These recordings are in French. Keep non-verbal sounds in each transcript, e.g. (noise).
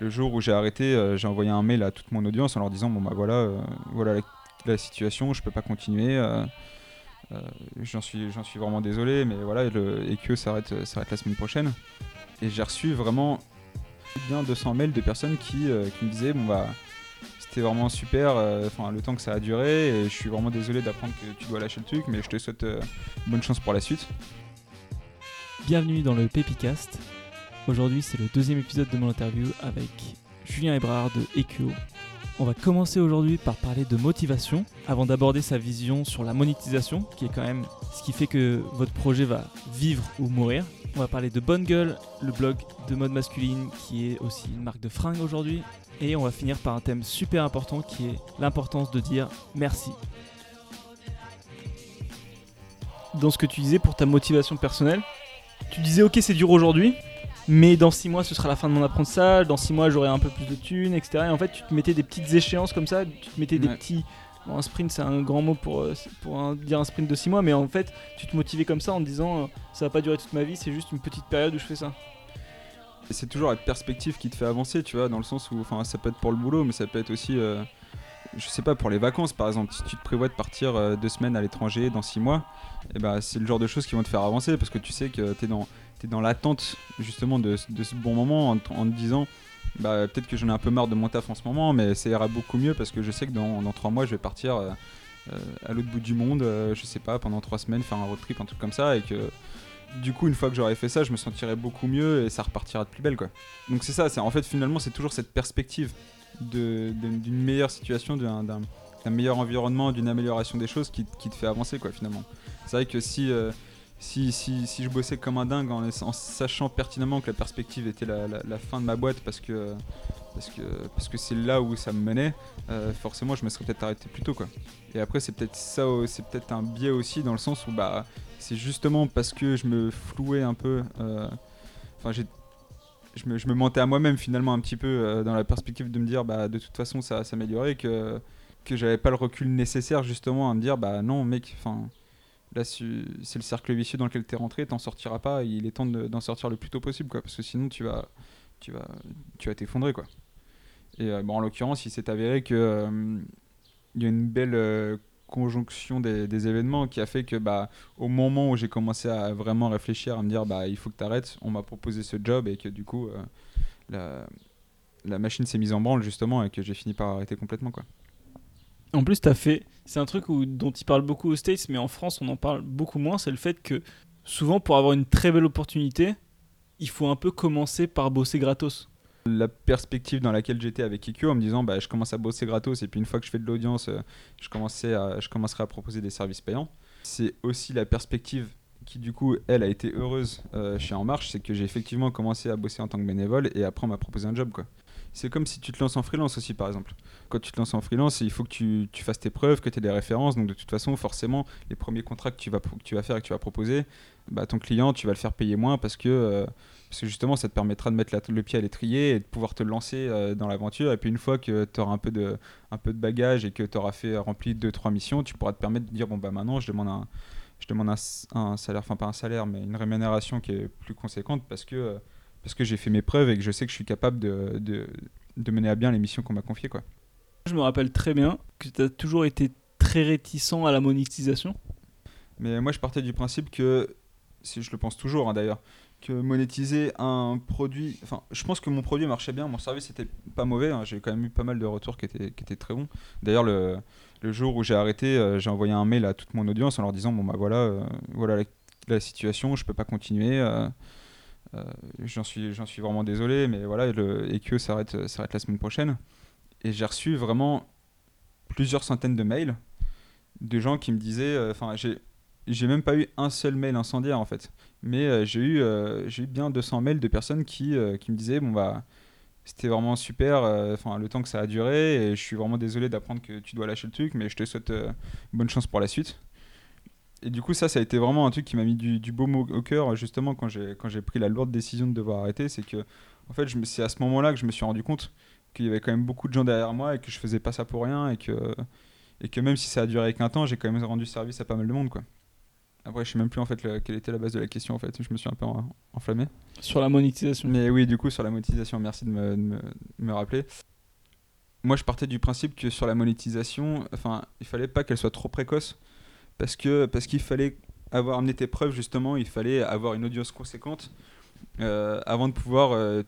le jour où j'ai arrêté, euh, j'ai envoyé un mail à toute mon audience en leur disant bon bah voilà, euh, voilà la, situation, je peux pas continuer. euh, j'en suis, vraiment désolé, mais voilà, le, et que ça arrête, ça arrête la semaine prochaine. Et j'ai reçu vraiment bien 200 mails de personnes qui, me disaient bon bah c'était vraiment super, enfin le temps que ça a duré, et je suis vraiment désolé d'apprendre que tu dois lâcher le truc, mais je te souhaite bonne chance pour la suite. Bienvenue dans le Pepicast. Aujourd'hui, c'est le deuxième épisode de mon interview avec Julien Ebrard de EQO. On va commencer aujourd'hui par parler de motivation avant d'aborder sa vision sur la monétisation, qui est quand même ce qui fait que votre projet va vivre ou mourir. On va parler de Bonne Gueule, le blog de mode masculine qui est aussi une marque de fringues aujourd'hui. Et on va finir par un thème super important qui est l'importance de dire merci. Dans ce que tu disais pour ta motivation personnelle, tu disais ok c'est dur aujourd'hui, mais dans 6 mois ce sera la fin de mon apprentissage, dans 6 mois j'aurai un peu plus de thunes, etc. Et en fait tu te mettais des petites échéances comme ça, tu te mettais des petits... Bon, un sprint c'est un grand mot pour, euh, pour un- dire un sprint de 6 mois, mais en fait tu te motivais comme ça en te disant euh, ça va pas durer toute ma vie, c'est juste une petite période où je fais ça. Et c'est toujours la perspective qui te fait avancer, tu vois, dans le sens où, enfin, ça peut être pour le boulot, mais ça peut être aussi, euh, je sais pas, pour les vacances, par exemple. Si tu te prévois de partir euh, deux semaines à l'étranger dans six mois, et ben, c'est le genre de choses qui vont te faire avancer, parce que tu sais que t'es dans, es dans l'attente, justement, de, ce- bon moment, en, te- disant, bah, peut-être que j'en ai un peu marre de mon taf en ce moment, mais ça ira beaucoup mieux, parce que je sais que dans, dans trois mois, je vais partir euh, euh, à l'autre bout du monde, je sais pas, pendant trois semaines, faire un road trip, un truc comme ça, et que du coup, une fois que j'aurai fait ça, je me sentirai beaucoup mieux et ça repartira de plus belle, quoi. Donc c'est ça, c'est en fait finalement c'est toujours cette perspective d'une meilleure situation, d'un meilleur environnement, d'une amélioration des choses qui, te fait avancer, quoi, finalement. C'est vrai que si, euh, si, si, si je bossais comme un dingue en, sachant pertinemment que la perspective était la, fin de ma boîte parce que parce que parce que c'est là où ça me menait, euh, forcément je me serais peut-être arrêté plus tôt, quoi. Et après c'est peut-être ça, c'est peut-être un biais aussi dans le sens où bah c'est justement parce que je me flouais un peu. euh, Enfin, j'ai. Je me, mentais à moi-même finalement un petit peu euh, dans la perspective de me dire bah de toute façon ça va s'améliorer que que j'avais pas le recul nécessaire justement à me dire bah non mec enfin là c'est le cercle vicieux dans lequel t'es rentré t'en sortiras pas il est temps de- d'en sortir le plus tôt possible quoi parce que sinon tu vas tu vas tu vas t'effondrer quoi. Et euh, bon en l'occurrence il s'est avéré que euh, il y a une belle conjonction des, événements qui a fait que bah au moment où j'ai commencé à vraiment réfléchir, à me dire bah il faut que tu arrêtes, on m'a proposé ce job et que du coup euh, la, la machine s'est mise en branle justement et que j'ai fini par arrêter complètement quoi. En plus, t'as fait. C'est un truc dont ils parlent beaucoup aux States, mais en France, on en parle beaucoup moins. C'est le fait que souvent, pour avoir une très belle opportunité, il faut un peu commencer par bosser gratos. La perspective dans laquelle j'étais avec IQ en me disant bah je commence à bosser gratos et puis une fois que je fais de l'audience, euh, je commencerai à proposer des services payants. C'est aussi la perspective qui du coup elle a été heureuse euh, chez En Marche, c'est que j'ai effectivement commencé à bosser en tant que bénévole et après on m'a proposé un job quoi. C'est comme si tu te lances en freelance aussi par exemple. Quand tu te lances en freelance, il faut que tu, fasses tes preuves, que tu aies des références, donc de toute façon forcément les premiers contrats que tu vas, faire et que tu vas proposer, bah, ton client tu vas le faire payer moins parce que, euh, parce que justement ça te permettra de mettre le pied à l'étrier et de pouvoir te lancer euh, dans l'aventure et puis une fois que tu auras un peu de, un bagage et que tu auras fait rempli 2-3 missions, tu pourras te permettre de dire bon bah maintenant je demande un salaire, enfin pas un salaire, mais une rémunération qui est plus conséquente parce que, euh, parce que j'ai fait mes preuves et que je sais que je suis capable de, de, de mener à bien les missions qu'on m'a confiées. Quoi. Je me rappelle très bien que tu as toujours été très réticent à la monétisation. Mais moi je partais du principe que, si je le pense toujours hein, d'ailleurs, que monétiser un produit, enfin je pense que mon produit marchait bien, mon service était pas mauvais, hein, j'ai quand même eu pas mal de retours qui étaient, qui étaient très bons. D'ailleurs le, le jour où j'ai arrêté, euh, j'ai envoyé un mail à toute mon audience en leur disant bon bah voilà, euh, voilà la, la situation, je peux pas continuer. euh, euh, j'en suis, j'en suis vraiment désolé, mais voilà, le, et que ça arrête, ça arrête la semaine prochaine. Et j'ai reçu vraiment plusieurs centaines de mails de gens qui me disaient, euh, enfin j'ai, même pas eu un seul mail incendiaire en fait, mais euh, j'ai eu, euh, j'ai eu bien 200 mails de personnes qui, euh, qui me disaient bon bah c'était vraiment super, euh, enfin le temps que ça a duré et je suis vraiment désolé d'apprendre que tu dois lâcher le truc, mais je te souhaite euh, bonne chance pour la suite. Et du coup, ça, ça a été vraiment un truc qui m'a mis du, du beau mot au cœur, justement, quand j'ai, pris la lourde décision de devoir arrêter. C'est que, en fait, c'est à ce moment-là que je me suis rendu compte qu'il y avait quand même beaucoup de gens derrière moi et que je faisais pas ça pour rien et que, et que même si ça a duré qu'un temps, j'ai quand même rendu service à pas mal de monde, quoi. Après, je sais même plus en fait le- quelle était la base de la question en fait. Je me suis un peu en- enflammé. Sur la monétisation. Mais oui, du coup, sur la monétisation, merci de me, de me- de me rappeler. Moi, je partais du principe que sur la monétisation, enfin, il fallait pas qu'elle soit trop précoce, parce que parce qu'il fallait avoir amené tes preuves justement, il fallait avoir une audience conséquente euh, avant de pouvoir, euh,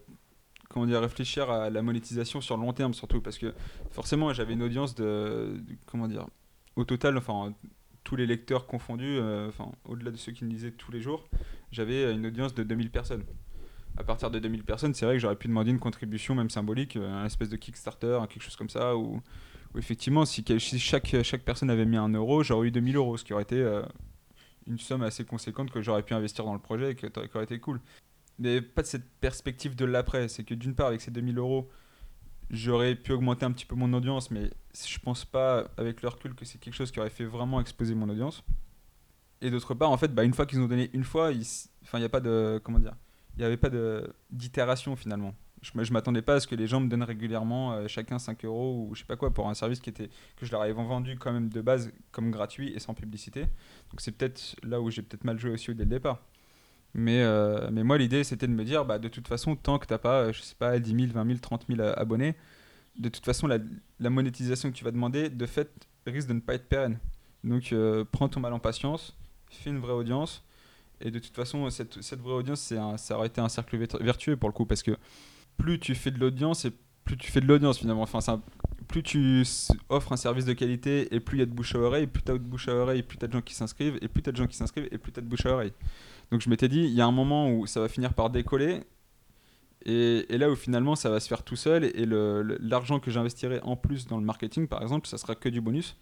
comment dire, réfléchir à la monétisation sur le long terme surtout, parce que forcément, j'avais une audience de, comment dire, au total, enfin, tous les lecteurs confondus, euh, enfin, au-delà de ceux qui me lisaient tous les jours, j'avais une audience de 2000 personnes. À partir de 2000 personnes, c'est vrai que j'aurais pu demander une contribution, même symbolique, un espèce de Kickstarter, quelque chose comme ça, où, effectivement, si, chaque, chaque personne avait mis un euro, j'aurais eu 2000 euros, ce qui aurait été euh, une somme assez conséquente que j'aurais pu investir dans le projet et qui aurait été cool. Mais pas de cette perspective de l'après, c'est que d'une part, avec ces 2000 euros, j'aurais pu augmenter un petit peu mon audience, mais je pense pas, avec le recul, que c'est quelque chose qui aurait fait vraiment exploser mon audience. Et d'autre part, en fait, bah, une fois qu'ils ont donné une fois, il a pas de. Comment dire Il n'y avait pas d'itération finalement. Je, je m'attendais pas à ce que les gens me donnent régulièrement euh, chacun 5 euros ou je sais pas quoi pour un service qui était que je leur avais vendu quand même de base comme gratuit et sans publicité. Donc c'est peut-être là où j'ai peut-être mal joué aussi dès le départ. Mais, euh, mais moi l'idée c'était de me dire bah, de toute façon tant que t'as pas euh, je sais pas 10 000, 20 000, 30 000 a- abonnés, de toute façon la, la monétisation que tu vas demander de fait risque de ne pas être pérenne. Donc prends ton mal en patience, fais une vraie audience. Et de toute façon, cette, cette vraie audience, c'est ça aurait été un cercle vert- vertueux pour le coup, parce que plus tu fais de l'audience, et plus tu fais de l'audience finalement. Enfin, plus tu offres un service de qualité, et plus il y a de bouche à oreille, plus tu as de bouche à oreille, plus tu as de gens qui s'inscrivent, et plus tu as de gens qui s'inscrivent, et plus tu as de bouche à oreille. Donc je m'étais dit, il y a un moment où ça va finir par décoller, et, là où finalement ça va se faire tout seul, et l'argent que j'investirai en plus dans le marketing, par exemple, ça sera que du bonus.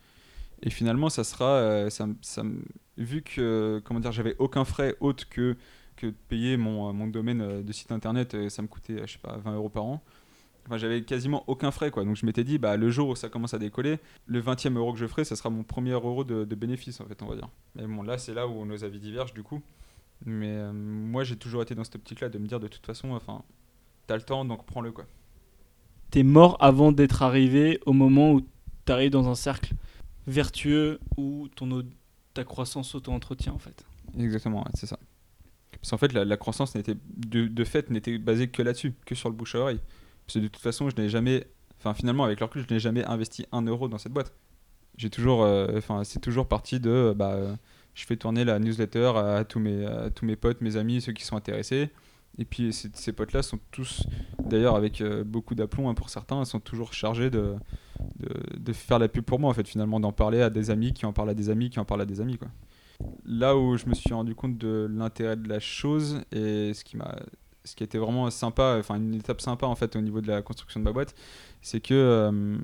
Et finalement, ça sera, euh, vu que, comment dire, j'avais aucun frais autre que que de payer mon, euh, mon domaine euh, de site internet, euh, ça me coûtait, je sais pas, 20 euros par an. Enfin, j'avais quasiment aucun frais, quoi. Donc je m'étais dit, bah, le jour où ça commence à décoller, le 20e euro que je ferai, ça sera mon premier euro de, de bénéfice, en fait, on va dire. Mais bon, là, c'est là où nos avis divergent, du coup. Mais euh, moi, j'ai toujours été dans cette optique-là de me dire, de toute façon, enfin, t'as le temps, donc prends-le, quoi. T'es mort avant d'être arrivé au moment où t'arrives dans un cercle vertueux où ton, ta croissance s'auto-entretient en fait. Exactement, c'est ça. Parce qu'en fait, la, croissance n'était de, fait n'était basée que là-dessus, que sur le bouche à oreille. Parce que de toute façon, je n'ai jamais, enfin finalement avec le recul, je n'ai jamais investi un euro dans cette boîte. J'ai toujours, euh, c'est toujours parti de, bah, je fais tourner la newsletter à, tous mes, potes, mes amis, ceux qui sont intéressés. Et puis ces, ces potes-là sont tous, d'ailleurs avec euh, beaucoup d'aplomb hein, pour certains, sont toujours chargés de, de, de faire la pub pour moi en fait finalement, d'en parler à des amis qui en parlent à des amis qui en parlent à des amis quoi là où je me suis rendu compte de l'intérêt de la chose et ce qui m'a ce qui était vraiment sympa enfin une étape sympa en fait au niveau de la construction de ma boîte c'est que euh,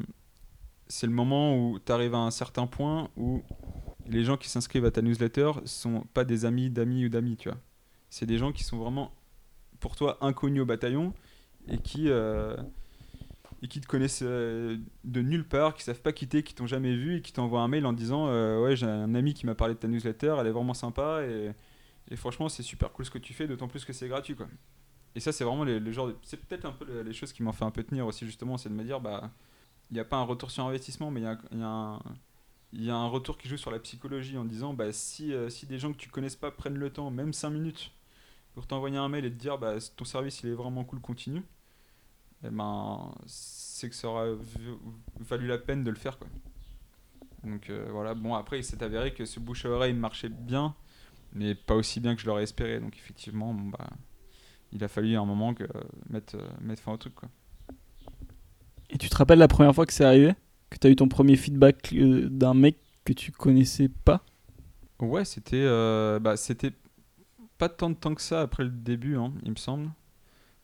c'est le moment où tu arrives à un certain point où les gens qui s'inscrivent à ta newsletter sont pas des amis d'amis ou d'amis tu vois. C'est des gens qui sont vraiment pour toi inconnus au bataillon et qui euh, et qui te connaissent euh, de nulle part, qui savent pas quitter, qui t'ont jamais vu et qui t'envoient un mail en disant euh, ouais j'ai un ami qui m'a parlé de ta newsletter, elle est vraiment sympa et, franchement c'est super cool ce que tu fais, d'autant plus que c'est gratuit quoi. Et ça c'est vraiment les, le genre, de- c'est peut-être un peu le- les choses qui m'ont fait un peu tenir aussi justement, c'est de me dire bah il n'y a pas un retour sur investissement, mais il y a, un y a un retour qui joue sur la psychologie en disant bah si, euh, si des gens que tu connaisses pas prennent le temps, même 5 minutes, pour t'envoyer un mail et te dire bah ton service il est vraiment cool, continue eh ben, c'est que ça aura valu la peine de le faire. Quoi. Donc euh, voilà, bon après il s'est avéré que ce bouche à oreille marchait bien, mais pas aussi bien que je l'aurais espéré. Donc effectivement, bon, bah, il a fallu un moment que, euh, mettre, euh, mettre fin au truc. Quoi. Et tu te rappelles la première fois que c'est arrivé? Que tu as eu ton premier feedback d'un mec que tu connaissais pas? Ouais, c'était bah, c'était pas tant de temps que ça après le début, hein, il me semble.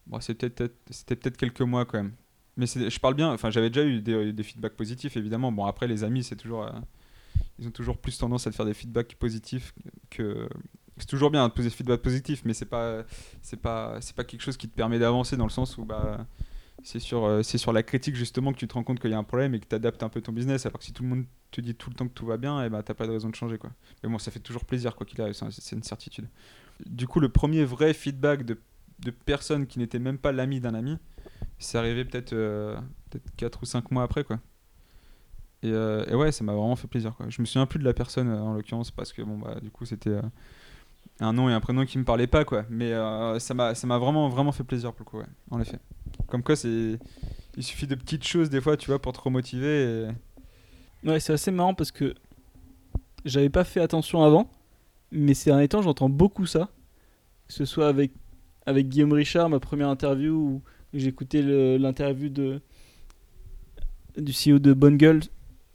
Bon, c'était peut-être quelques mois quand même. Mais je parle bien, enfin j'avais déjà eu des, feedbacks positifs évidemment. Bon après les amis c'est toujours euh, ils ont toujours plus tendance à te faire des feedbacks positifs que c'est toujours bien de poser des feedbacks positifs mais c'est pas c'est pas c'est pas quelque chose qui te permet d'avancer dans le sens où bah c'est sur euh, c'est sur la critique justement que tu te rends compte qu'il y a un problème et que tu adaptes un peu ton business alors que si tout le monde te dit tout le temps que tout va bien et bah t'as pas de raison de changer quoi. Mais bon ça fait toujours plaisir quoi qu'il arrive, c'est une certitude. Du coup le premier vrai feedback de de personnes qui n'étaient même pas l'ami d'un ami, c'est arrivé peut-être euh, peut 4 ou 5 mois après quoi. Et, euh, et ouais, ça m'a vraiment fait plaisir. Quoi. Je me souviens plus de la personne euh, en l'occurrence parce que bon bah du coup c'était un nom et un prénom qui me parlaient pas quoi. Mais ça m'a ça m'a vraiment vraiment fait plaisir pour le coup. En effet. Comme quoi c'est il suffit de petites choses des fois tu vois pour te remotiver. Et... Ouais, c'est assez marrant parce que j'avais pas fait attention avant, mais ces derniers temps, j'entends beaucoup ça. Que ce soit avec, avec Guillaume Richard, ma première interview, où le- l'interview de du CEO de Bonne Gueule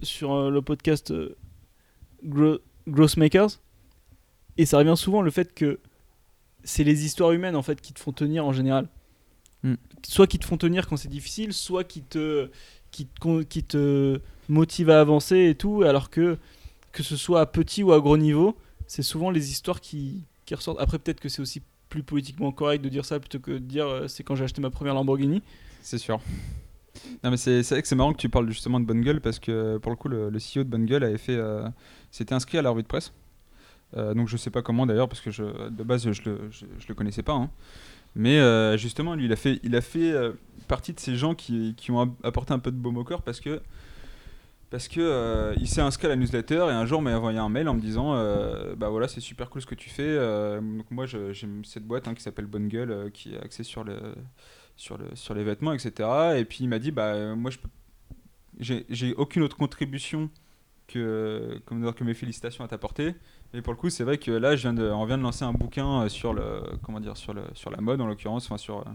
sur euh, le podcast euh, Gro- Growth Makers. Et ça revient souvent le fait que c'est les histoires humaines en fait qui te font tenir en général. Mm. Soit qui te font tenir quand c'est difficile, soit qui te, qui, te, qui te motivent à avancer et tout, alors que que ce soit à petit ou à gros niveau, c'est souvent les histoires qui, qui ressortent. Après, peut-être que c'est aussi plus politiquement correct de dire ça plutôt que de dire euh, c'est quand j'ai acheté ma première Lamborghini. C'est sûr. Non mais c'est vrai que c'est marrant que tu parles justement de Bonne Gueule parce que pour le coup le, CEO de Bonne Gueule avait fait euh, s'était inscrit à la revue de presse. Euh, donc je sais pas comment d'ailleurs parce que je, de base je le, je, le connaissais pas. hein. Mais euh, justement lui il a fait, il a fait partie de ces gens qui, qui ont ap- apporté un peu de baume au cœur parce que parce que euh, il s'est inscrit à la newsletter et un jour m'a envoyé un mail en me disant euh, bah voilà c'est super cool ce que tu fais euh, donc moi je- j'ai cette boîte hein, qui s'appelle Bonne Gueule euh, qui est axée sur le sur, le, sur les vêtements, etc. Et puis il m'a dit, bah, moi, je j'ai aucune autre contribution que, que mes félicitations à t'apporter. Et pour le coup, c'est vrai que là, on vient de lancer un bouquin sur, le, comment dire, sur, le, sur la mode, en l'occurrence, enfin, sur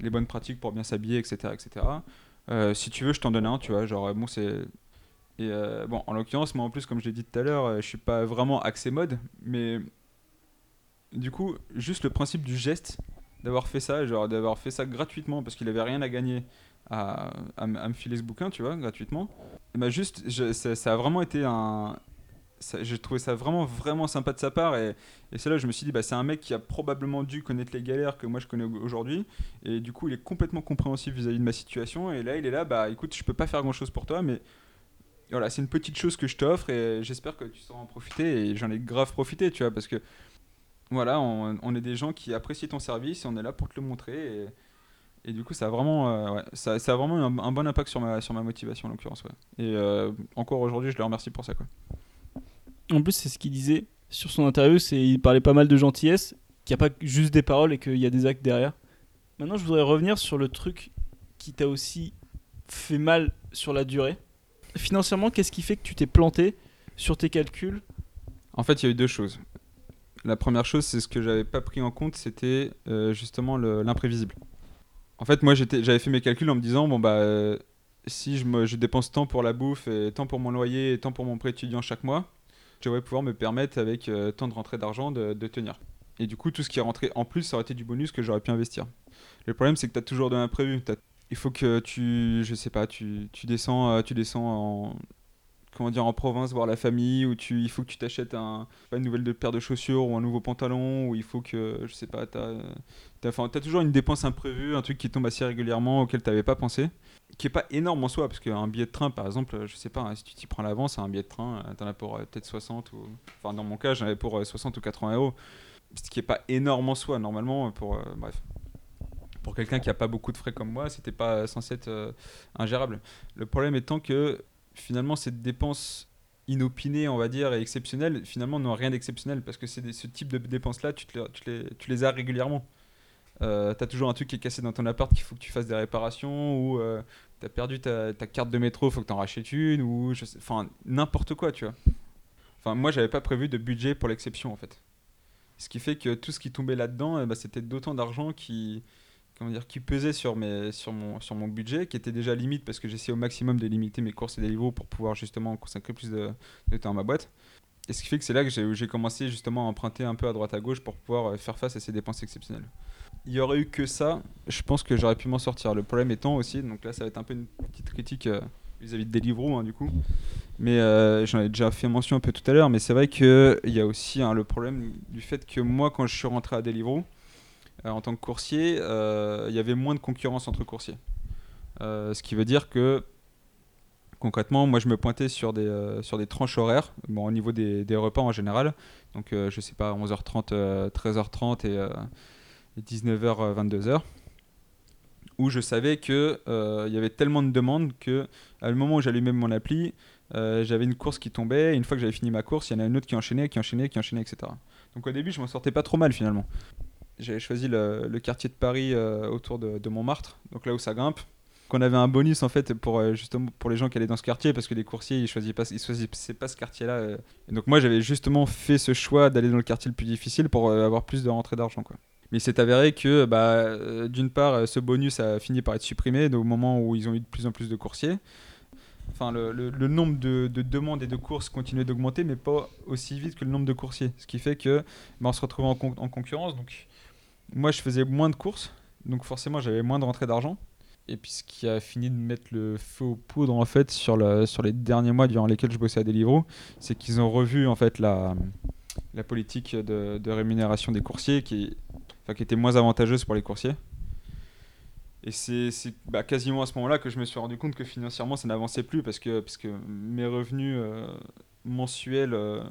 les bonnes pratiques pour bien s'habiller, etc. etc. Si tu veux, je t'en donne un, tu vois. Genre, bon, c'est. Et euh, bon, en l'occurrence, moi en plus, comme je l'ai dit tout à l'heure, euh, je suis pas vraiment axé mode, mais du coup, juste le principe du geste, d'avoir fait ça, genre d'avoir fait ça gratuitement parce qu'il avait rien à gagner à, me filer ce bouquin, tu vois, gratuitement. Et bah juste, ça, a vraiment été un. J'ai trouvé ça vraiment, vraiment sympa de sa part. Et, et c'est là je me suis dit, bah, c'est un mec qui a probablement dû connaître les galères que moi je connais au- aujourd'hui. Et du coup, il est complètement compréhensif vis-à-vis de ma situation. Et là, il est là, bah écoute, je peux pas faire grand chose pour toi, mais voilà, c'est une petite chose que je t'offre et j'espère que tu sauras en profiter. Et j'en ai grave profité, tu vois, parce que voilà, on, est des gens qui apprécient ton service et on est là pour te le montrer. Et, du coup, ça a vraiment, euh, ça, vraiment un, bon impact sur ma, motivation, en l'occurrence. Et euh, encore aujourd'hui, je le remercie pour ça. Quoi. En plus, c'est ce qu'il disait sur son interview, c'est il parlait pas mal de gentillesse, qu'il n'y a pas juste des paroles et qu'il y a des actes derrière. Maintenant, je voudrais revenir sur le truc qui t'a aussi fait mal sur la durée. Financièrement, qu'est-ce qui fait que tu t'es planté sur tes calculs En fait, il y a eu deux choses. La première chose, c'est ce que j'avais pas pris en compte, c'était euh, justement le- l'imprévisible. En fait, moi, j'avais fait mes calculs en me disant, bon, bah, euh, si je, dépense tant pour la bouffe, et tant pour mon loyer, et tant pour mon prêt étudiant chaque mois, je devrais pouvoir me permettre, avec euh, tant de rentrées d'argent, de, tenir. Et du coup, tout ce qui est rentré en plus, ça aurait été du bonus que j'aurais pu investir. Le problème, c'est que tu as toujours de l'imprévu. Il faut que tu, je sais pas, tu, tu descends, euh, tu descends en, comment dire, en province voir la famille, ou tu, il faut que tu t'achètes un, une nouvelle paire de chaussures ou un nouveau pantalon, ou il faut que, je sais pas, t'as, t'as toujours une dépense imprévue, un truc qui tombe assez régulièrement auquel t'avais pas pensé, qui est pas énorme en soi, parce qu'un billet de train, par exemple, je sais pas, hein, si tu t'y prends à l'avance, un billet de train, euh, t'en as pour euh, peut-être 60 ou, enfin, dans mon cas, j'en avais pour euh, 60 ou 80 euros, ce qui est pas énorme en soi, normalement, pour, bref. Pour quelqu'un qui a pas beaucoup de frais comme moi, c'était pas censé être euh, ingérable. Le problème étant que finalement cette dépense inopinée, on va dire, et exceptionnelle, finalement n'ont rien d'exceptionnel parce que c'est ce type de dépenses-là, tu, les- as régulièrement. Euh, t'as toujours un truc qui est cassé dans ton appart qu'il faut que tu fasses des réparations ou euh, t'as perdu ta, carte de métro, faut que t'en rachètes une ou enfin n'importe quoi, tu vois. Enfin moi j'avais pas prévu de budget pour l'exception en fait. Ce qui fait que tout ce qui tombait là-dedans, eh ben, c'était d'autant d'argent qui comment dire qui pesait sur mes sur mon sur mon budget qui était déjà limite parce que j'essayais au maximum de limiter mes courses et livres pour pouvoir justement consacrer plus de, de temps à ma boîte. Et ce qui fait que c'est là que j'ai commencé justement à emprunter un peu à droite à gauche pour pouvoir euh, faire face à ces dépenses exceptionnelles. Il y aurait eu que ça, je pense que j'aurais pu m'en sortir. Le problème étant aussi, donc là ça va être un peu une petite critique euh, vis-à-vis de Deliveroo du coup, mais euh, j'en ai déjà fait mention un peu tout à l'heure, mais c'est vrai qu'il y a aussi hein, le problème du fait que moi quand je suis rentré à Deliveroo, en tant que coursier, euh, il y avait moins de concurrence entre coursiers. Euh, ce qui veut dire que concrètement, moi je me pointais sur des, euh, sur des tranches horaires, bon, au niveau des, des repas en général, donc euh, je sais pas, 11h30, euh, 13h30 et, euh, et 19h, 22h, où je savais qu'il il y avait tellement de demandes que à le moment où j'allumais mon appli, euh, j'avais une course qui tombait, et une fois que j'avais fini ma course, il y en a une autre qui enchaînait, qui enchaînait, qui enchaînait, etc. Donc au début, je m'en sortais pas trop mal finalement. J'avais choisi le, quartier de Paris euh, autour de, Montmartre, donc là où ça grimpe. Qu'on avait un bonus en fait pour euh, justement pour les gens qui allaient dans ce quartier parce que les coursiers ils choisissaient pas pas ce quartier là et donc moi j'avais justement fait ce choix d'aller dans le quartier le plus difficile pour euh, avoir plus de rentrée d'argent quoi. Mais il s'est avéré que bah, euh, d'une part euh, ce bonus a fini par être supprimé au moment où ils ont eu de plus en plus de coursiers. Enfin le, nombre de, de demandes et de courses continuait d'augmenter mais pas aussi vite que le nombre de coursiers. Ce qui fait que bah, on se retrouvait en, en concurrence donc moi je faisais moins de courses donc forcément j'avais moins de rentrée d'argent et puis ce qui a fini de mettre le feu aux poudres en fait sur, le, sur les derniers mois durant lesquels je bossais à Deliveroo, c'est qu'ils ont revu en fait la, politique de, rémunération des coursiers qui, était moins avantageuse pour les coursiers. Et c'est bah, quasiment à ce moment-là que je me suis rendu compte que financièrement ça n'avançait plus parce que, parce que mes revenus euh, mensuels euh,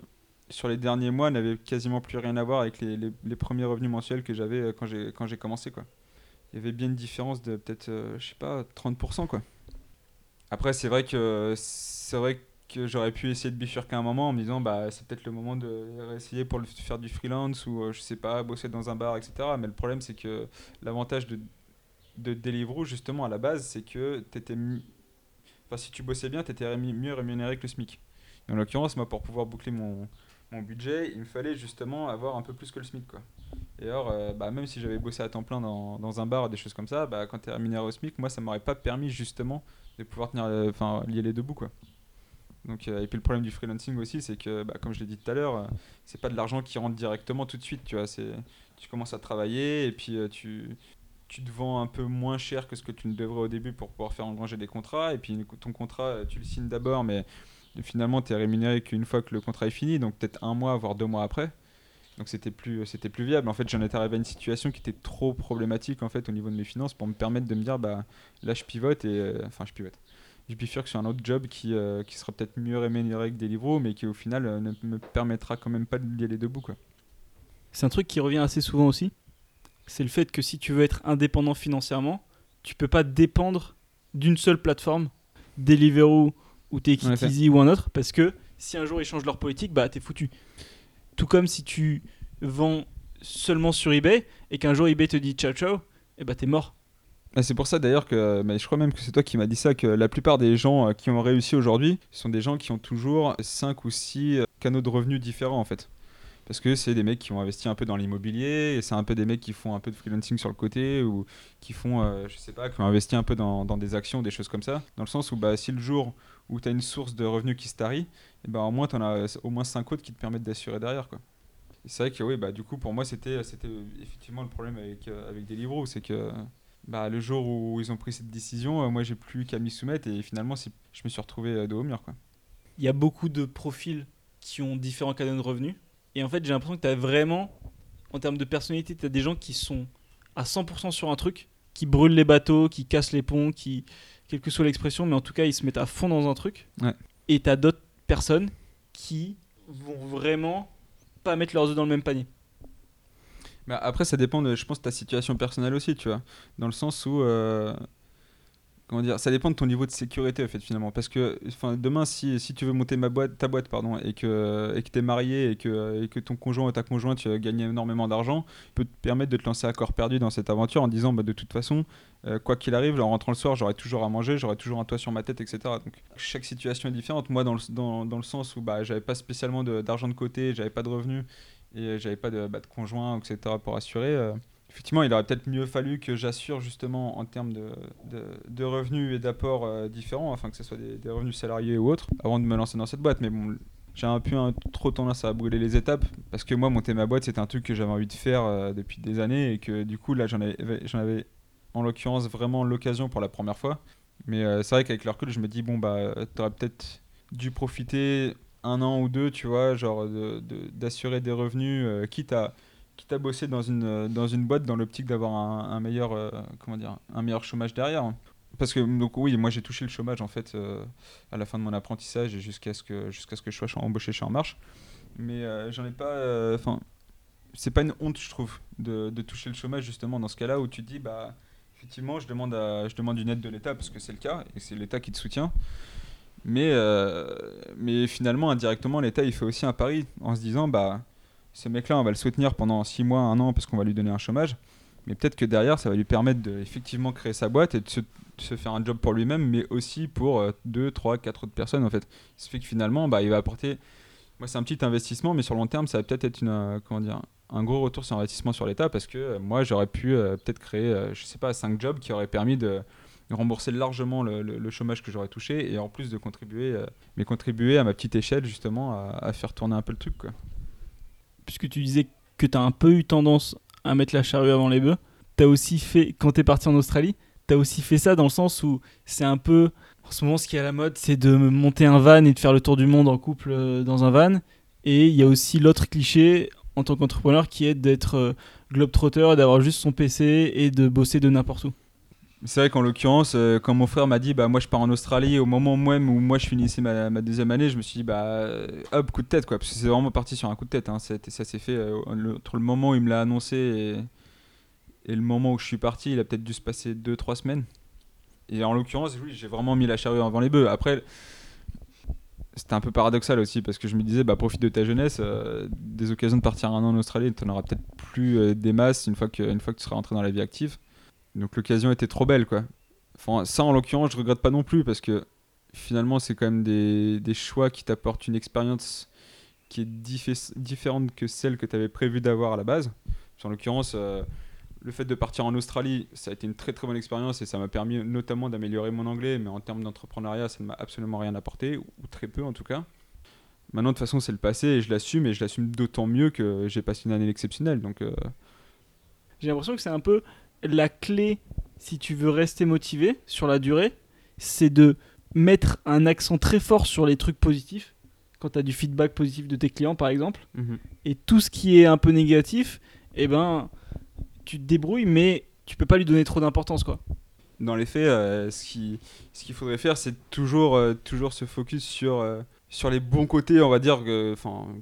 sur les derniers mois n'avaient quasiment plus rien à voir avec les, les- premiers revenus mensuels que j'avais euh, quand j'ai quand j'ai commencé quoi il y avait bien une différence de peut-être, euh, je sais pas, 30%, quoi. Après, c'est vrai que c'est vrai que j'aurais pu essayer de bifurquer un moment en me disant, bah, c'est peut-être le moment de réessayer pour le, faire du freelance ou, euh, je sais pas, bosser dans un bar, etc. Mais le problème, c'est que l'avantage de, de Deliveroo, justement, à la base, c'est que t'étais... Enfin, si tu bossais bien, t'étais mieux rémunéré que le SMIC. En l'occurrence, moi, pour pouvoir boucler mon, mon budget, il me fallait justement avoir un peu plus que le SMIC, quoi. Et alors, euh, bah, même si j'avais bossé à temps plein dans, dans un bar, des choses comme ça, bah, quand tu es rémunéré au SMIC, moi, ça m'aurait pas permis justement de pouvoir tenir, euh, enfin, lier les deux bouts, quoi. Donc, euh, et puis le problème du freelancing aussi, c'est que, bah, comme je l'ai dit tout à l'heure, euh, c'est pas de l'argent qui rentre directement tout de suite, tu vois. Tu commences à travailler et puis tu, tu te vends un peu moins cher que ce que tu ne devrais au début pour pouvoir faire engranger des contrats. Et puis ton contrat, tu le signes d'abord, mais finalement, tu es rémunéré qu'une fois que le contrat est fini, donc peut-être un mois, voire deux mois après. Donc c'était plus, c'était plus viable. En fait, j'en étais arrivé à une situation qui était trop problématique en fait au niveau de mes finances pour me permettre de me dire bah là je pivote et euh, enfin je pivote. Je bifurque sur un autre job qui, euh, qui sera peut-être mieux rémunéré que Deliveroo, mais qui au final euh, ne me permettra quand même pas de lier les deux quoi. C'est un truc qui revient assez souvent aussi. C'est le fait que si tu veux être indépendant financièrement, tu peux pas dépendre d'une seule plateforme, Deliveroo ou effet. Easy ou un autre, parce que si un jour ils changent leur politique, bah t'es foutu. Tout comme si tu vends seulement sur eBay et qu'un jour eBay te dit ciao ciao, et bah t'es mort. Ah, c'est pour ça d'ailleurs que, mais je crois même que c'est toi qui m'as dit ça, que la plupart des gens euh, qui ont réussi aujourd'hui sont des gens qui ont toujours 5 ou 6 canaux de revenus différents en fait. Parce que c'est des mecs qui ont investi un peu dans l'immobilier, et c'est un peu des mecs qui font un peu de freelancing sur le côté, ou qui font, euh, je sais pas, qui ont investi un peu dans, dans des actions, des choses comme ça. Dans le sens où bah, si le jour où tu as une source de revenus qui se tarit, et bah, au moins tu en as au moins 5 autres qui te permettent d'assurer derrière. Quoi. C'est vrai que oui, bah, du coup pour moi c'était c'était effectivement le problème avec, euh, avec Deliveroo, c'est que bah, le jour où ils ont pris cette décision, euh, moi j'ai plus qu'à m'y soumettre et finalement c'est- je me suis retrouvé euh, de haut mur. Quoi. Il y a beaucoup de profils qui ont différents canaux de revenus. Et en fait, j'ai l'impression que tu as vraiment, en termes de personnalité, tu as des gens qui sont à 100% sur un truc, qui brûlent les bateaux, qui cassent les ponts, qui, quelle que soit l'expression, mais en tout cas, ils se mettent à fond dans un truc. Ouais. Et tu as d'autres personnes qui vont vraiment pas mettre leurs œufs dans le même panier. Bah, après, ça dépend, de, je pense, de ta situation personnelle aussi, tu vois. Dans le sens où. euh, Ça dépend de ton niveau de sécurité, en fait, finalement. Parce que demain, si, tu veux monter ta boîte, pardon, et que tu es marié et que, ton conjoint ou ta conjointe tu as gagné énormément d'argent, peut te permettre de te lancer à corps perdu dans cette aventure en disant, bah, de toute façon, euh, quoi qu'il arrive, en rentrant le soir, j'aurai toujours à manger, j'aurai toujours un toit sur ma tête, etc. Donc, chaque situation est différente. Moi, dans le, sens où bah, j'avais pas spécialement d'argent de, côté, j'avais pas de revenus et j'avais pas de, bah, conjoint, etc. pour assurer. euh, effectivement, il aurait peut-être mieux fallu que j'assure justement en termes de, revenus et d'apports euh, différents, afin que ce soit des, revenus salariés ou autres, avant de me lancer dans cette boîte. Mais bon, j'ai un peu trop tendance à brûler les étapes, parce que moi, monter ma boîte, c'était un truc que j'avais envie de faire euh, depuis des années, et que du coup, là, j'en avais, en l'occurrence vraiment l'occasion pour la première fois. Mais euh, c'est vrai qu'avec le recul, je me dis, bon, bah, t'aurais peut-être dû profiter un an ou deux, tu vois, genre d'assurer des revenus, quitte à quitte à bosser dans une euh, dans une boîte dans l'optique d'avoir un, meilleur euh, comment dire un meilleur chômage derrière. hein. Parce que donc oui, moi j'ai touché le chômage en fait euh, à la fin de mon apprentissage et jusqu'à ce que jusqu'à ce que je sois ch- embauché chez En Marche. Mais euh, j'en ai pas enfin c'est pas une honte je trouve de, de toucher le chômage justement dans ce cas-là où tu te dis bah effectivement je demande à, je demande une aide de l'État parce que c'est le cas et c'est l'État qui te soutient Mais, mais finalement, indirectement, l'État, il fait aussi un pari en se disant, bah, ce mec-là, on va le soutenir pendant 6 mois, 1 an, parce qu'on va lui donner un chômage. Mais peut-être que derrière, ça va lui permettre de créer sa boîte et de se, faire un job pour lui-même, mais aussi pour 2, 3, 4 autres personnes, en fait. Ce fait que finalement, bah, il va apporter... Moi, c'est un petit investissement, mais sur long terme, ça va peut-être être une, euh, comment dire, un gros retour sur investissement sur l'État, parce que euh, moi, j'aurais pu euh, peut-être créer, je sais pas, 5 jobs qui auraient permis de rembourser largement le, chômage que j'aurais touché et en plus de contribuer, mais contribuer à ma petite échelle justement à, faire tourner un peu le truc. Quoi. Puisque tu disais que tu as un peu eu tendance à mettre la charrue avant les bœufs, tu as aussi fait, quand tu es parti en Australie, tu as aussi fait ça dans le sens où c'est un peu, en ce moment ce qui est à la mode, c'est de monter un van et de faire le tour du monde en couple euh, dans un van. Et il y a aussi l'autre cliché en tant qu'entrepreneur qui est d'être euh, globetrotter, d'avoir juste son PC et de bosser de n'importe où. C'est vrai qu'en l'occurrence, euh, quand mon frère m'a dit bah moi je pars en Australie, au moment même où moi je finissais ma, deuxième année, je me suis dit bah hop coup de tête quoi, parce que c'est vraiment parti sur un coup de tête. Hein. Ça, s'est fait entre le moment où il me l'a annoncé et, le moment où je suis parti, il a peut-être dû se passer 2-3 semaines. Et en l'occurrence, oui, j'ai vraiment mis la charrue avant les bœufs. Après, c'était un peu paradoxal aussi parce que je me disais, bah, profite de ta jeunesse, euh, des occasions de partir un an en Australie, tu n'en auras peut-être plus euh, des masses une fois, que, tu seras rentré dans la vie active. Donc l'occasion était trop belle, quoi. Enfin, ça, en l'occurrence, je regrette pas non plus parce que finalement, c'est quand même des, des choix qui t'apportent une expérience qui est différente que celle que tu avais prévu d'avoir à la base. En l'occurrence, euh, le fait de partir en Australie, ça a été une très très bonne expérience et ça m'a permis notamment d'améliorer mon anglais, mais en termes d'entrepreneuriat, ça ne m'a absolument rien apporté, ou très peu en tout cas. Maintenant, de toute façon, c'est le passé et je l'assume, et je l'assume d'autant mieux que j'ai passé une année exceptionnelle. Donc, euh. J'ai l'impression que c'est un peu la clé, si tu veux rester motivé sur la durée, c'est de mettre un accent très fort sur les trucs positifs, quand tu as du feedback positif de tes clients par exemple, mhm. et tout ce qui est un peu négatif, eh ben tu te débrouilles, mais tu peux pas lui donner trop d'importance, quoi. Dans les faits, euh, ce qu'il ce qu'il faudrait faire, c'est toujours, euh, toujours se focus sur, euh, sur les bons côtés, on va dire que,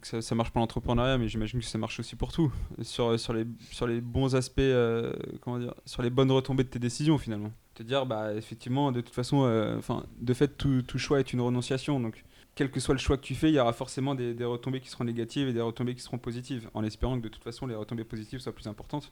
ça, marche pour l'entrepreneuriat, mais j'imagine que ça marche aussi pour tout. Sur, les, bons aspects, comment dire, sur les bonnes retombées de tes décisions finalement. Te dire, bah, effectivement, de toute façon, enfin de fait, tout, choix est une renonciation. Donc, quel que soit le choix que tu fais, il y aura forcément des retombées qui seront négatives et des retombées qui seront positives, en espérant que de toute façon, les retombées positives soient plus importantes.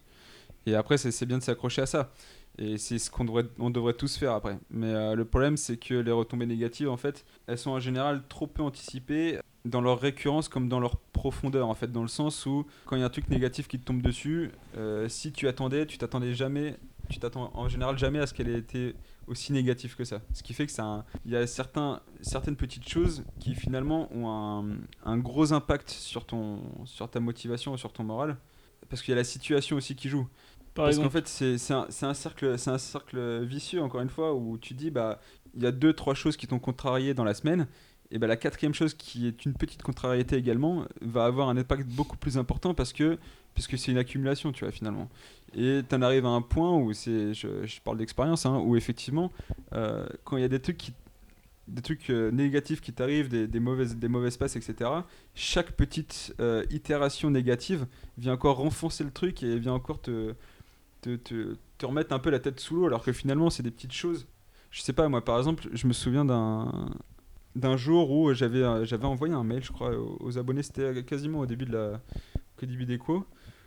Et après, c'est bien de s'accrocher à ça. Et c'est ce qu'on devrait, on devrait tous faire après. Mais euh, le problème, c'est que les retombées négatives, en fait, elles sont en général trop peu anticipées dans leur récurrence comme dans leur profondeur, en fait, dans le sens où quand il y a un truc négatif qui te tombe dessus, euh, si tu attendais, tu t'attendais jamais, tu t'attends en général jamais à ce qu'elle ait été aussi négative que ça. Ce qui fait que ça, il y a certains, certaines petites choses qui finalement ont un, un gros impact sur, ton, sur ta motivation, sur ton moral, parce qu'il y a la situation aussi qui joue. Parce qu'en fait, c'est un, un, cercle, un cercle vicieux, encore une fois, où tu dis, bah, il y a deux, trois choses qui t'ont contrarié dans la semaine, et bah, la quatrième chose, qui est une petite contrariété également, va avoir un impact beaucoup plus important parce que puisque c'est une accumulation, tu vois, finalement. Et tu en arrives à un point où, c'est, je, je parle d'expérience, hein, où effectivement, euh, quand il y a des trucs qui des trucs euh, négatifs qui t'arrivent, des, mauvaises, des mauvaises passes, etc. Chaque petite euh, itération négative vient encore renfoncer le truc et vient encore te, te, remettre un peu la tête sous l'eau, alors que finalement, c'est des petites choses. Je sais pas, moi, par exemple, je me souviens d'un jour où j'avais euh, j'avais envoyé un mail, je crois, aux, abonnés, c'était quasiment au début de la au début des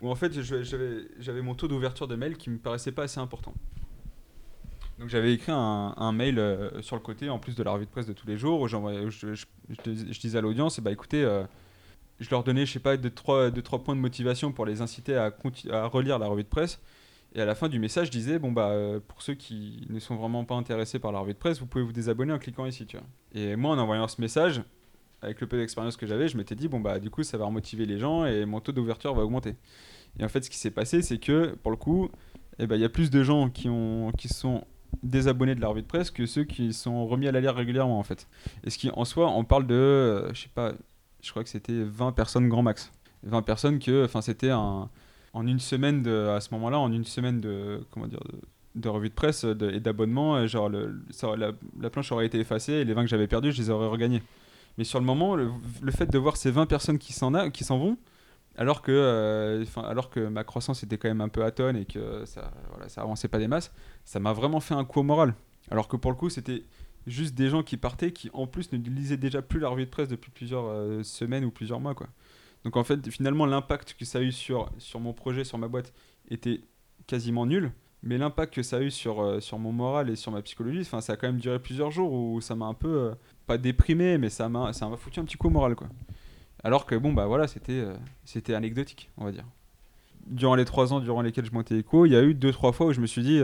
où en fait j'avais j'avais mon taux d'ouverture de mail qui me paraissait pas assez important. Donc j'avais écrit un, mail euh, sur le côté, en plus de la revue de presse de tous les jours, où, je, disais à l'audience, bah écoutez, euh, je leur donnais, je sais pas, deux trois, deux, trois points de motivation pour les inciter à, relire la revue de presse. Et à la fin du message, je disais bon bah euh, pour ceux qui ne sont vraiment pas intéressés par la revue de presse, vous pouvez vous désabonner en cliquant ici. Et moi, en envoyant ce message, avec le peu d'expérience que j'avais, je m'étais dit bon bah du coup ça va remotiver les gens et mon taux d'ouverture va augmenter. Et en fait, ce qui s'est passé, c'est que pour le coup, eh ben, il y a plus de gens qui sont désabonnés de la revue de presse que ceux qui sont remis à la lire régulièrement en fait. Et ce qui en soi, on parle de, euh, je sais pas, je crois que c'était 20 personnes grand max. 20 personnes que, enfin c'était un en une semaine de, à ce moment-là, en une semaine de, comment dire, de, revue de presse et d'abonnement, euh, genre le, ça, la, planche aurait été effacée et les 20 que j'avais perdus, je les aurais regagnés. Mais sur le moment, le, fait de voir ces 20 personnes qui s'en vont, alors que, euh, alors que ma croissance était quand même un peu atone et que ça, voilà, ça avançait pas des masses, ça m'a vraiment fait un coup au moral. Alors que pour le coup, c'était juste des gens qui partaient qui en plus ne lisaient déjà plus la revue de presse depuis plusieurs euh, semaines ou plusieurs mois quoi. Donc en fait finalement l'impact que ça a eu sur, sur mon projet, sur ma boîte était quasiment nul. Mais l'impact que ça a eu sur, euh, sur mon moral et sur ma psychologie, ça a quand même duré plusieurs jours où ça m'a un peu, pas déprimé, mais ça m'a foutu un petit coup au moral. Quoi. Alors que bon, bah voilà, c'était c'était anecdotique, on va dire. Durant les trois ans durant lesquels je montais écho, il y a eu deux, trois fois où je me suis dit,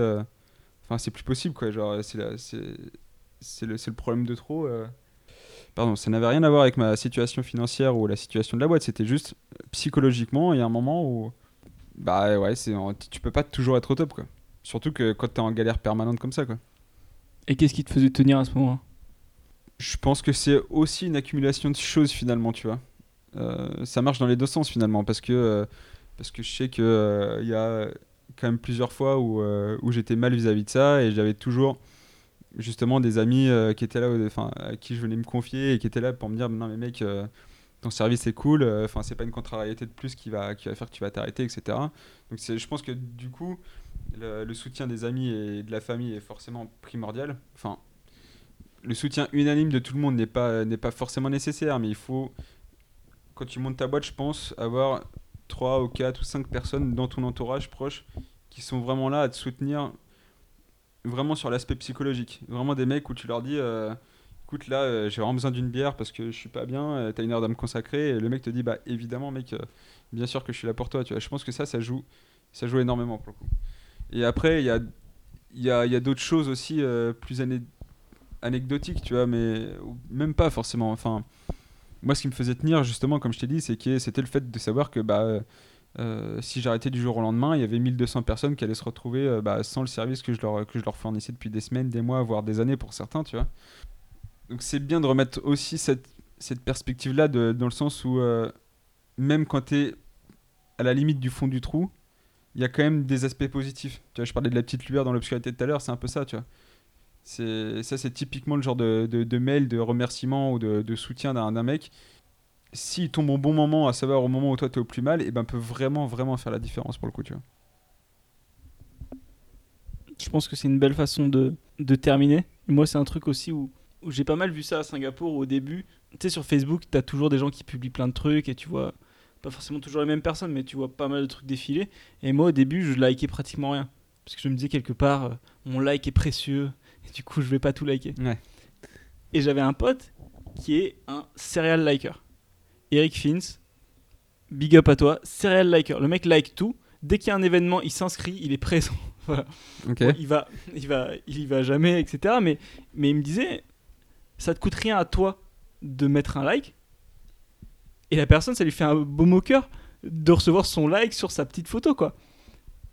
enfin c'est plus possible, quoi. Genre, c'est le, le, problème de trop. Euh. Pardon, ça n'avait rien à voir avec ma situation financière ou la situation de la boîte, c'était juste psychologiquement, il y a un moment où. Bah ouais, c'est, tu peux pas toujours être au top, quoi. Surtout que quand t'es en galère permanente comme ça, quoi. Et qu'est-ce qui te faisait tenir à ce moment-là? Je pense que c'est aussi une accumulation de choses finalement, tu vois. Euh, ça marche dans les deux sens finalement, parce que, euh, parce que je sais qu'il il y a quand même plusieurs fois où, où j'étais mal vis-à-vis de ça et j'avais toujours justement des amis euh, qui étaient là, à qui je venais me confier et qui étaient là pour me dire non mais mec, euh, ton service est cool, euh, enfin c'est pas une contrariété de plus qui va, qui va faire que tu vas t'arrêter, etc. Donc je pense que du coup, le, soutien des amis et de la famille est forcément primordial. Enfin, le soutien unanime de tout le monde n'est pas, n'est pas forcément nécessaire, mais il faut, quand tu montes ta boîte, je pense, avoir 3 ou 4 ou 5 personnes dans ton entourage proche qui sont vraiment là à te soutenir vraiment sur l'aspect psychologique. Vraiment des mecs où tu leur dis euh, écoute, là, euh, j'ai vraiment besoin d'une bière parce que je suis pas bien, euh, t'as une heure à me consacrer. Et le mec te dit bah évidemment, mec, bien sûr que je suis là pour toi. Tu vois, je pense que ça, ça joue, ça joue énormément pour le coup. Et après, il y a, y a, a d'autres choses aussi plus anecdotiques, tu vois, mais même pas forcément. Enfin, moi, ce qui me faisait tenir, justement, comme je t'ai dit, c'est que c'était le fait de savoir que bah euh, si j'arrêtais du jour au lendemain, il y avait 1200 personnes qui allaient se retrouver euh, bah, sans le service que je, leur, que je leur fournissais depuis des semaines, des mois, voire des années pour certains, tu vois. Donc c'est bien de remettre aussi cette, cette perspective-là dans le sens où euh, même quand tu es à la limite du fond du trou, il y a quand même des aspects positifs. Tu vois, je parlais de la petite lueur dans l'obscurité tout à l'heure, c'est un peu ça, tu vois. Ça, c'est typiquement le genre de, mail de remerciement ou de, soutien d'un mec s'il tombe au bon moment, à savoir au moment où toi tu es au plus mal, et eh ben peut vraiment vraiment faire la différence pour le coup, tu vois. Je pense que c'est une belle façon de, terminer. Moi, c'est un truc aussi où, j'ai pas mal vu ça à Singapour au début. Tu sais, sur Facebook, tu as toujours des gens qui publient plein de trucs et tu vois, pas forcément toujours les mêmes personnes, mais tu vois pas mal de trucs défiler. Et moi, au début, je likais pratiquement rien. Parce que je me disais quelque part, euh, mon like est précieux, et du coup, je vais pas tout liker. Ouais. Et j'avais un pote qui est un serial liker. Eric Fins, big up à toi, serial liker. Le mec like tout. Dès qu'il y a un événement, il s'inscrit, il est présent. (laughs) il va, il va, il y va jamais, etc. Mais, mais il me disait, ça te coûte rien à toi de mettre un like. Et la personne, ça lui fait un beau au cœur de recevoir son like sur sa petite photo, quoi.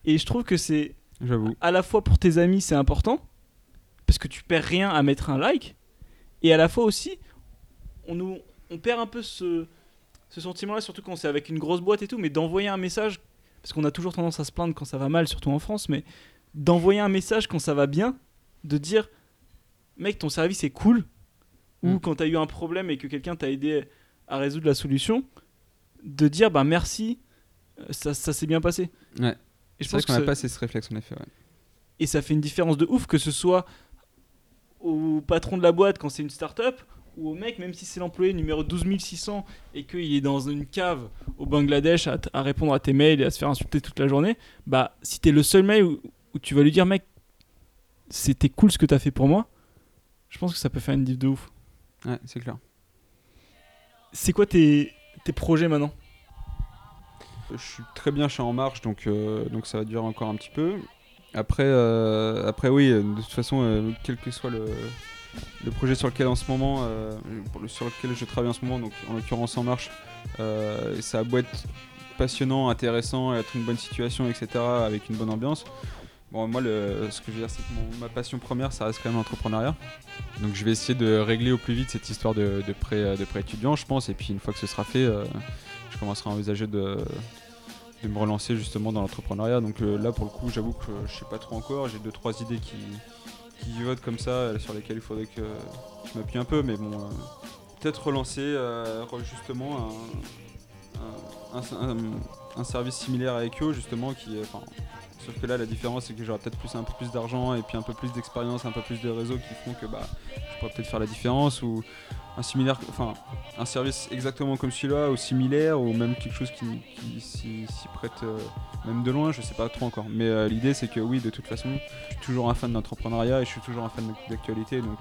Et je trouve que c'est, j'avoue, à la fois pour tes amis, c'est important parce que tu perds rien à mettre un like, et à la fois aussi, on nous, on perd un peu ce, ce sentiment-là, surtout quand c'est avec une grosse boîte et tout, mais d'envoyer un message, parce qu'on a toujours tendance à se plaindre quand ça va mal, surtout en France, mais d'envoyer un message quand ça va bien, de dire, mec, ton service est cool, ou mm. quand tu as eu un problème et que quelqu'un t'a aidé à résoudre la solution, de dire, bah merci, euh, ça, ça s'est bien passé. Ouais. Et je pense qu'on n'a pas ce réflexe en effet. Ouais. Et ça fait une différence de ouf que ce soit au patron de la boîte quand c'est une start-up ou au mec, même si c'est l'employé numéro 12600 et qu'il est dans une cave au Bangladesh à, répondre à tes mails et à se faire insulter toute la journée, bah si t'es le seul mail où, tu vas lui dire, mec, c'était cool ce que t'as fait pour moi, je pense que ça peut faire une diff de ouf. Ouais, c'est clair. C'est quoi tes, tes projets maintenant? Je suis très bien chez En Marche, donc, euh, donc ça va durer encore un petit peu. Après, euh, après oui, de toute façon, euh, quel que soit le, projet sur lequel en ce moment, euh, sur lequel je travaille en ce moment, donc en l'occurrence En Marche, euh, ça a beau être passionnant, intéressant, être une bonne situation, etc., avec une bonne ambiance. Bon, moi, le, ce que je veux dire, c'est que ma passion première, ça reste quand même l'entrepreneuriat. Donc, je vais essayer de régler au plus vite cette histoire de, de prêt, de étudiant, je pense. Et puis, une fois que ce sera fait, euh, je commencerai à envisager de, de me relancer justement dans l'entrepreneuriat. Donc, là, pour le coup, j'avoue que je sais pas trop encore. J'ai deux, trois idées qui, qui votent comme ça, euh, sur lesquels il faudrait que je m'appuie un peu, mais bon, euh, peut-être relancer euh, justement un, un, service similaire à Echo, justement, qui est, Sauf que là, la différence, c'est que j'aurai peut-être plus un peu plus d'argent et puis un peu plus d'expérience, un peu plus de réseau qui font que bah, je pourrais peut-être faire la différence ou un similaire, enfin un service exactement comme celui-là ou similaire ou même quelque chose qui, s'y prête euh, même de loin, je sais pas trop encore. Mais euh, l'idée, c'est que oui, de toute façon, je suis toujours un fan d'entrepreneuriat et je suis toujours un fan d'actualité, donc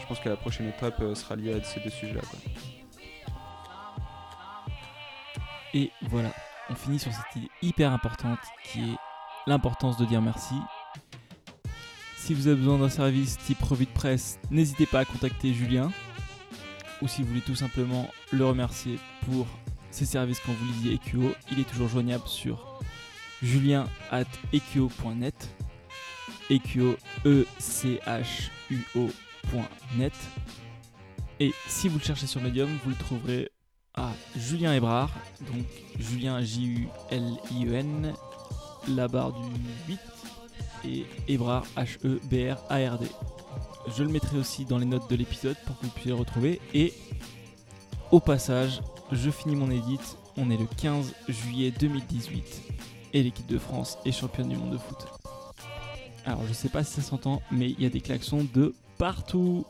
je pense que la prochaine étape euh, sera liée à ces deux sujets-là. Et voilà, on finit sur cette idée hyper importante qui est l'importance de dire merci. Si vous avez besoin d'un service type revue de presse, n'hésitez pas à contacter Julien. Ou si vous voulez tout simplement le remercier pour ses services quand vous lisiez EQO, il est toujours joignable sur julien at. Et si vous le cherchez sur Medium, vous le trouverez à Julien Hébrard, donc Julien J-U-L-I-E-N, la barre du 8, et Hébrard H-E-B-R-A-R-D. Je le mettrai aussi dans les notes de l'épisode pour que vous puissiez le retrouver. Et au passage, je finis mon edit. On est le 15 juillet 2018 et l'équipe de France est championne du monde de foot. Alors je sais pas si ça s'entend, mais il y a des klaxons de partout.